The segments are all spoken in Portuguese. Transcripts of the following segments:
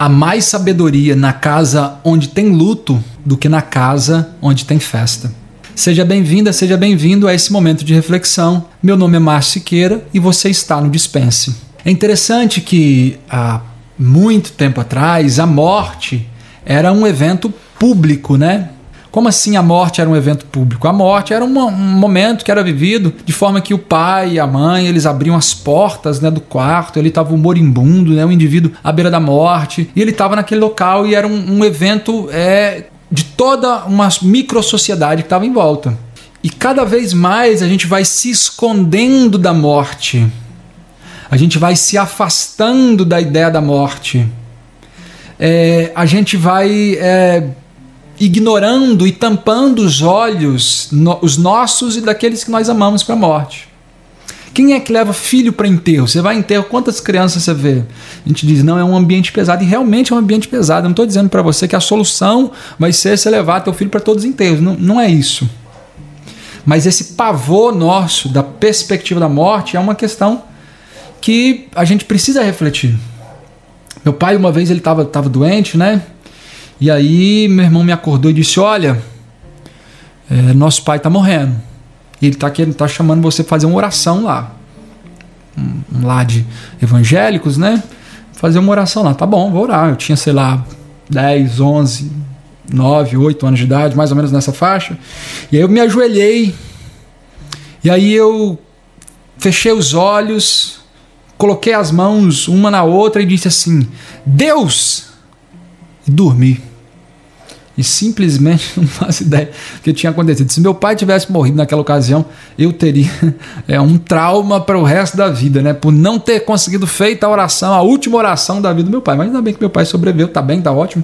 há mais sabedoria na casa onde tem luto do que na casa onde tem festa. Seja bem-vinda, seja bem-vindo a esse momento de reflexão. Meu nome é Márcio Siqueira e você está no Dispense. É interessante que há muito tempo atrás a morte era um evento público, né? Como assim a morte era um evento público? A morte era um, um momento que era vivido de forma que o pai e a mãe eles abriam as portas né, do quarto, ele estava moribundo, né, um indivíduo à beira da morte, e ele estava naquele local e era um, um evento é, de toda uma micro sociedade que estava em volta. E cada vez mais a gente vai se escondendo da morte, a gente vai se afastando da ideia da morte. É, a gente vai é, ignorando e tampando os olhos, no, os nossos e daqueles que nós amamos para a morte. Quem é que leva filho para enterro? Você vai em enterro, quantas crianças você vê? A gente diz, não, é um ambiente pesado. E realmente é um ambiente pesado. Eu não estou dizendo para você que a solução vai ser você levar teu filho para todos os enterros. Não, não é isso. Mas esse pavor nosso da perspectiva da morte é uma questão que a gente precisa refletir. Meu pai, uma vez, ele estava tava doente, né? E aí meu irmão me acordou e disse: Olha, é, nosso pai está morrendo. E ele está tá chamando você para fazer uma oração lá. Um, um lá de evangélicos, né? Fazer uma oração lá. Tá bom, vou orar. Eu tinha, sei lá, 10, 11, 9, 8 anos de idade, mais ou menos nessa faixa. E aí eu me ajoelhei. E aí eu fechei os olhos, coloquei as mãos uma na outra e disse assim: Deus! E dormi e simplesmente não faço ideia do que tinha acontecido. Se meu pai tivesse morrido naquela ocasião, eu teria é, um trauma para o resto da vida, né? Por não ter conseguido feita a oração, a última oração da vida do meu pai. Mas ainda bem que meu pai sobreviveu, tá bem, tá ótimo.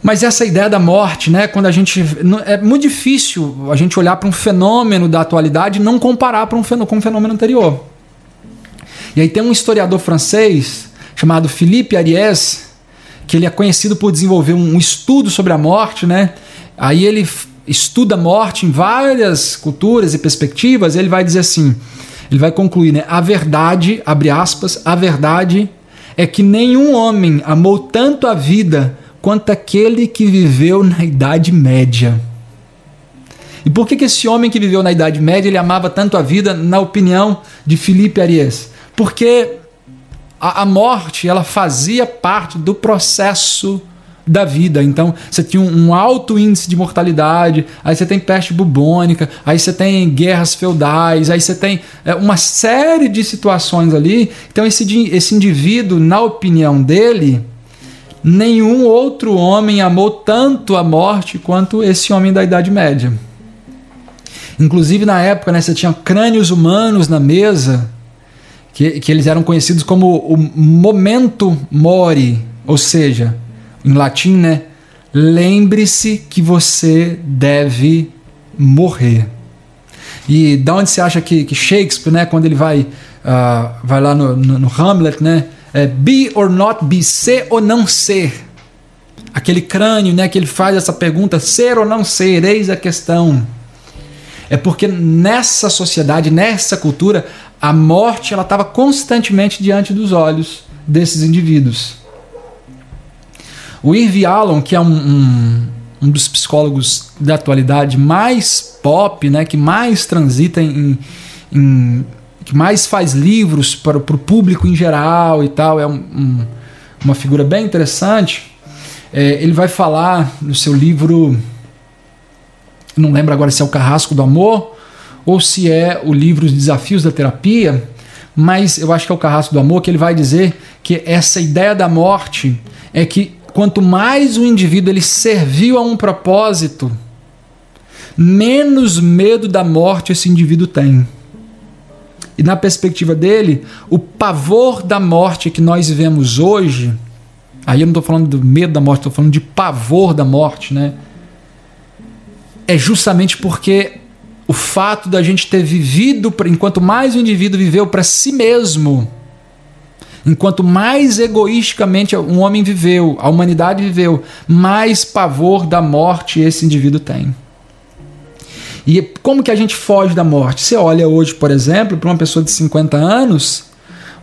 Mas essa ideia da morte, né? Quando a gente. É muito difícil a gente olhar para um fenômeno da atualidade e não comparar para um fenômeno, com um fenômeno anterior. E aí tem um historiador francês chamado Philippe Ariès, que ele é conhecido por desenvolver um estudo sobre a morte, né? Aí ele estuda a morte em várias culturas e perspectivas, ele vai dizer assim, ele vai concluir, né? A verdade, abre aspas, a verdade é que nenhum homem amou tanto a vida quanto aquele que viveu na Idade Média. E por que, que esse homem que viveu na Idade Média ele amava tanto a vida, na opinião de Felipe Arias? Porque a, a morte ela fazia parte do processo da vida. Então, você tinha um, alto índice de mortalidade, aí você tem peste bubônica, aí você tem guerras feudais, aí você tem é, uma série de situações ali. Então, esse, esse indivíduo, na opinião dele, nenhum outro homem amou tanto a morte quanto esse homem da Idade Média. Inclusive, na época, né, você tinha crânios humanos na mesa que, que eles eram conhecidos como o momento mori, ou seja, em latim, né? Lembre-se que você deve morrer. E da onde você acha que, que Shakespeare, né, quando ele vai, uh, vai lá no, no, no, Hamlet, né, é be or not be, ser ou não ser. Aquele crânio, né, que ele faz essa pergunta, ser ou não ser, eis a questão. É porque nessa sociedade, nessa cultura, a morte ela estava constantemente diante dos olhos desses indivíduos. O Irv Allen, que é um, um, um, dos psicólogos da atualidade mais pop, né, que mais transita em, em que mais faz livros para, para o público em geral e tal, é um, uma figura bem interessante. É, ele vai falar no seu livro, não lembro agora se é o Carrasco do Amor ou se é o livro Os Desafios da Terapia, mas eu acho que é o Carrasco do Amor que ele vai dizer que essa ideia da morte é que quanto mais o indivíduo ele serviu a um propósito, menos medo da morte esse indivíduo tem. E na perspectiva dele, o pavor da morte que nós vivemos hoje, aí eu não estou falando do medo da morte, estou falando de pavor da morte, né? É justamente porque o fato da gente ter vivido, enquanto mais o indivíduo viveu para si mesmo, enquanto mais egoisticamente um homem viveu, a humanidade viveu, mais pavor da morte esse indivíduo tem. E como que a gente foge da morte? Você olha hoje, por exemplo, para uma pessoa de 50 anos,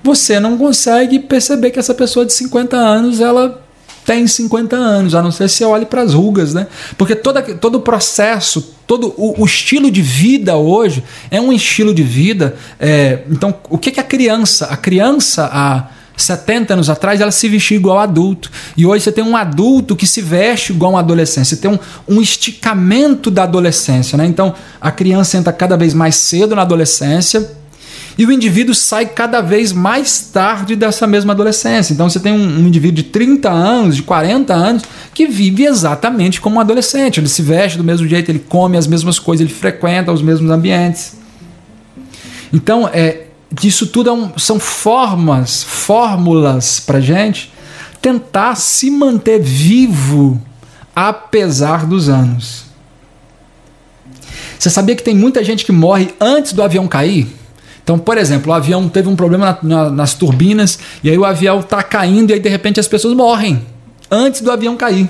você não consegue perceber que essa pessoa de 50 anos ela tem 50 anos, a não ser se olhe para as rugas, né? Porque toda, todo o processo, todo o, o, estilo de vida hoje é um estilo de vida. É, então, o que, que a criança? A criança, há 70 anos atrás, ela se vestia igual adulto. E hoje você tem um adulto que se veste igual um adolescente. Você tem um, um esticamento da adolescência, né? Então, a criança entra cada vez mais cedo na adolescência e o indivíduo sai cada vez mais tarde dessa mesma adolescência. Então você tem um, um indivíduo de 30 anos, de 40 anos, que vive exatamente como um adolescente. Ele se veste do mesmo jeito, ele come as mesmas coisas, ele frequenta os mesmos ambientes. Então, é, isso tudo é um, são formas, fórmulas para gente tentar se manter vivo apesar dos anos. Você sabia que tem muita gente que morre antes do avião cair? Então, por exemplo, o avião teve um problema na, na, nas turbinas e aí o avião está caindo e aí de repente as pessoas morrem antes do avião cair.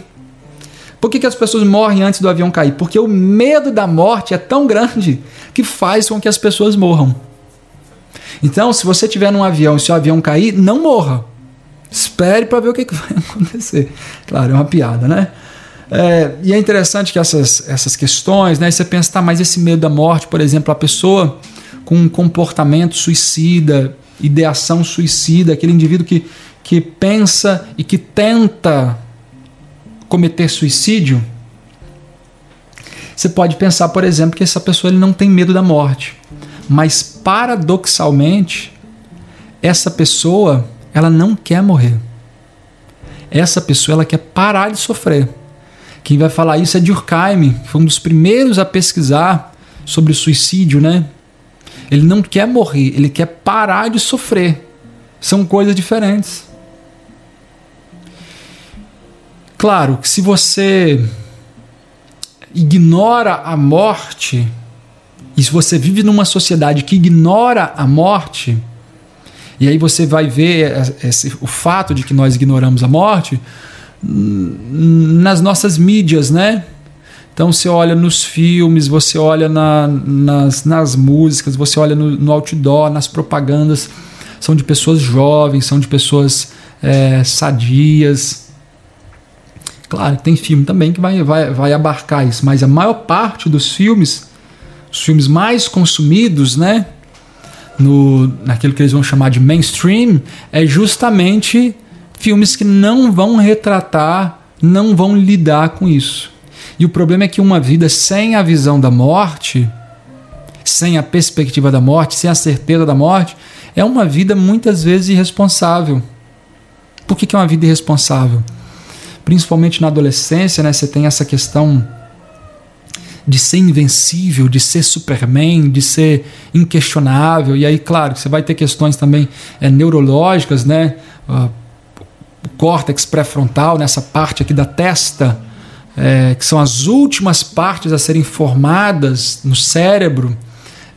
Por que, que as pessoas morrem antes do avião cair? Porque o medo da morte é tão grande que faz com que as pessoas morram. Então, se você estiver num avião e se o avião cair, não morra. Espere para ver o que, que, vai acontecer. Claro, é uma piada, né? É, e é interessante que essas, essas questões, né? Você pensa, tá, mas esse medo da morte, por exemplo, a pessoa com um comportamento suicida, ideação suicida, aquele indivíduo que, que pensa e que tenta cometer suicídio, você pode pensar, por exemplo, que essa pessoa ele não tem medo da morte. Mas paradoxalmente, essa pessoa, ela não quer morrer. Essa pessoa, ela quer parar de sofrer. Quem vai falar isso é Durkheim, que foi um dos primeiros a pesquisar sobre suicídio, né? Ele não quer morrer, ele quer parar de sofrer. São coisas diferentes. Claro que se você ignora a morte, e se você vive numa sociedade que ignora a morte, e aí você vai ver esse, o fato de que nós ignoramos a morte nas nossas mídias, né? Então você olha nos filmes, você olha na, nas, nas músicas, você olha no, no, outdoor, nas propagandas. São de pessoas jovens, são de pessoas é, sadias. Claro, tem filme também que vai, vai, vai abarcar isso, mas a maior parte dos filmes, os filmes mais consumidos, né? No, naquilo que eles vão chamar de mainstream, é justamente filmes que não vão retratar, não vão lidar com isso. E o problema é que uma vida sem a visão da morte, sem a perspectiva da morte, sem a certeza da morte, é uma vida muitas vezes irresponsável. Por que, que é uma vida irresponsável? Principalmente na adolescência, né, você tem essa questão de ser invencível, de ser Superman, de ser inquestionável. E aí, claro, você vai ter questões também é, neurológicas, né? Uh, o córtex pré-frontal, nessa parte aqui da testa, é, que são as últimas partes a serem formadas no cérebro,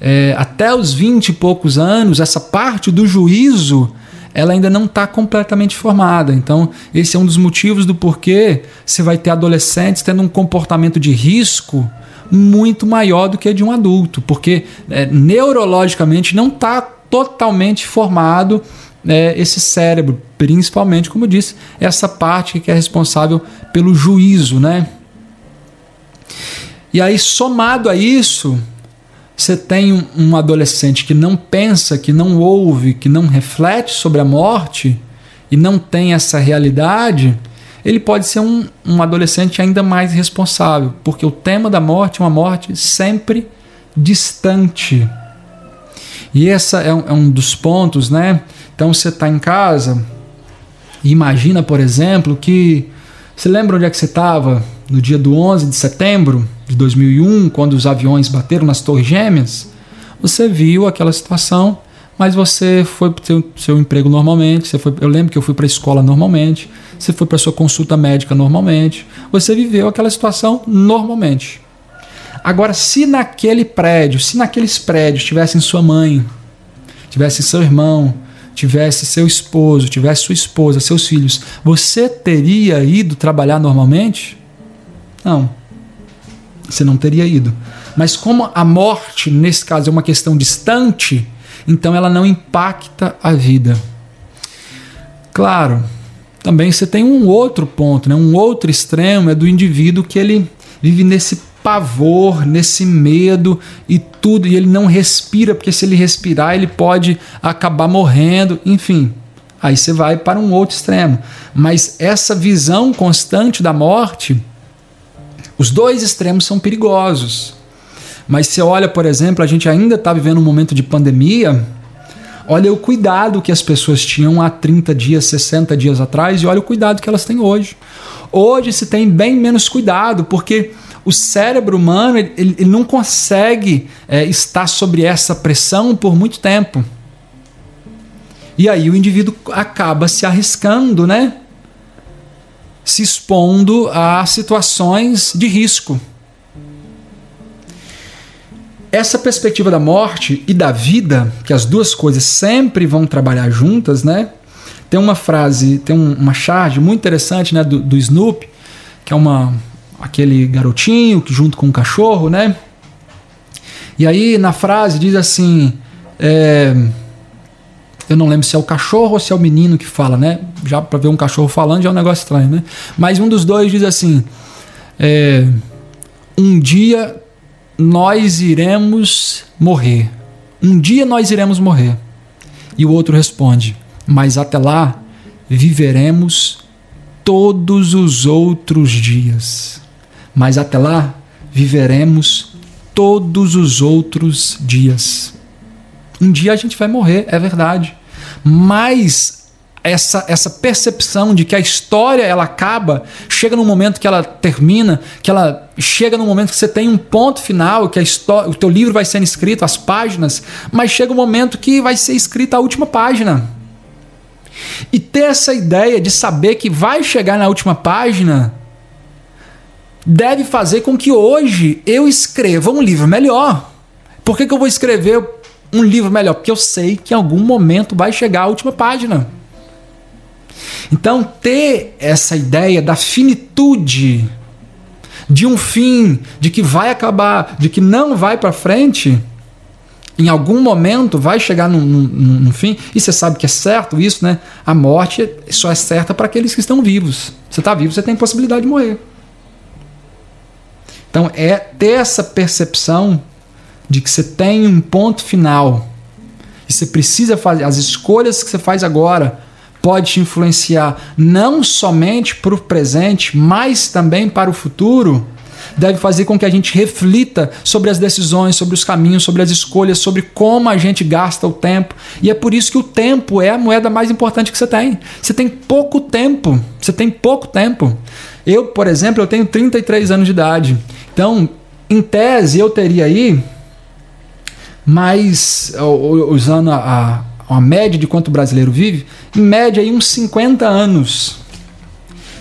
é, até os 20 e poucos anos, essa parte do juízo ela ainda não está completamente formada. Então, esse é um dos motivos do porquê você vai ter adolescentes tendo um comportamento de risco muito maior do que de um adulto, porque é, neurologicamente não está totalmente formado é, esse cérebro, principalmente, como disse, essa parte que é responsável pelo juízo, né? E aí, somado a isso, você tem um, adolescente que não pensa, que não ouve, que não reflete sobre a morte e não tem essa realidade, ele pode ser um, um adolescente ainda mais responsável, porque o tema da morte é uma morte sempre distante. E essa é um, é um dos pontos, né? Então você está em casa e imagina, por exemplo, que. Você lembra onde é que você estava no dia do 11 de setembro de 2001, quando os aviões bateram nas Torres Gêmeas? Você viu aquela situação, mas você foi para o seu, emprego normalmente. Você foi, eu lembro que eu fui para a escola normalmente. Você foi para sua consulta médica normalmente. Você viveu aquela situação normalmente. Agora, se naquele prédio, se naqueles prédios tivessem sua mãe, tivesse seu irmão, tivesse seu esposo, tivesse sua esposa, seus filhos, você teria ido trabalhar normalmente? Não. Você não teria ido. Mas como a morte, nesse caso, é uma questão distante, então ela não impacta a vida. Claro, também você tem um outro ponto, né? um outro extremo é do indivíduo que ele vive nesse pavor, nesse medo e tudo, e ele não respira, porque se ele respirar, ele pode acabar morrendo, enfim. Aí você vai para um outro extremo. Mas essa visão constante da morte, os dois extremos são perigosos. Mas você olha, por exemplo, a gente ainda está vivendo um momento de pandemia. Olha o cuidado que as pessoas tinham há 30 dias, 60 dias atrás, e olha o cuidado que elas têm hoje. Hoje se tem bem menos cuidado, porque o cérebro humano ele, ele não consegue é, estar sobre essa pressão por muito tempo. E aí o indivíduo acaba se arriscando, né? Se expondo a situações de risco. Essa perspectiva da morte e da vida, que as duas coisas sempre vão trabalhar juntas, né? Tem uma frase, tem um, uma charge muito interessante, né, do, do Snoopy, que é uma aquele garotinho que junto com um cachorro, né? E aí na frase diz assim, é, eu não lembro se é o cachorro ou se é o menino que fala, né? Já para ver um cachorro falando já é um negócio estranho, né? Mas um dos dois diz assim, é, um dia nós iremos morrer. Um dia nós iremos morrer. E o outro responde: Mas até lá viveremos todos os outros dias. Mas até lá viveremos todos os outros dias. Um dia a gente vai morrer, é verdade. Mas essa, essa percepção de que a história ela acaba, chega num momento que ela termina, que ela chega num momento que você tem um ponto final, que a história, o teu livro vai sendo escrito, as páginas, mas chega um momento que vai ser escrita a última página. E ter essa ideia de saber que vai chegar na última página deve fazer com que hoje eu escreva um livro melhor. Por que, que eu vou escrever um livro melhor? Porque eu sei que em algum momento vai chegar a última página. Então, ter essa ideia da finitude, de um fim, de que vai acabar, de que não vai para frente, em algum momento vai chegar num, num, num, fim, e você sabe que é certo isso, né? A morte só é certa para aqueles que estão vivos. Você está vivo, você tem possibilidade de morrer. Então, é ter essa percepção de que você tem um ponto final e você precisa fazer as escolhas que você faz agora pode te influenciar não somente para o presente, mas também para o futuro, deve fazer com que a gente reflita sobre as decisões, sobre os caminhos, sobre as escolhas, sobre como a gente gasta o tempo. E é por isso que o tempo é a moeda mais importante que você tem. Você tem pouco tempo. Você tem pouco tempo. Eu, por exemplo, eu tenho 33 anos de idade. Então, em tese, eu teria aí mais usando a, uma média de quanto o brasileiro vive, em média aí uns 50 anos.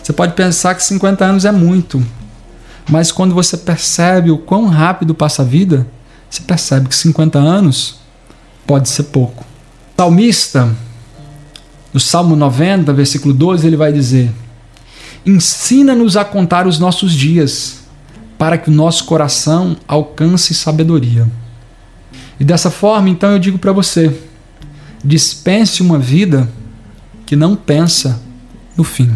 Você pode pensar que 50 anos é muito, mas quando você percebe o quão rápido passa a vida, você percebe que 50 anos pode ser pouco. O salmista, no Salmo 90, versículo 12, ele vai dizer: Ensina-nos a contar os nossos dias, para que o nosso coração alcance sabedoria. E dessa forma, então eu digo para você: dispense uma vida que não pensa no fim.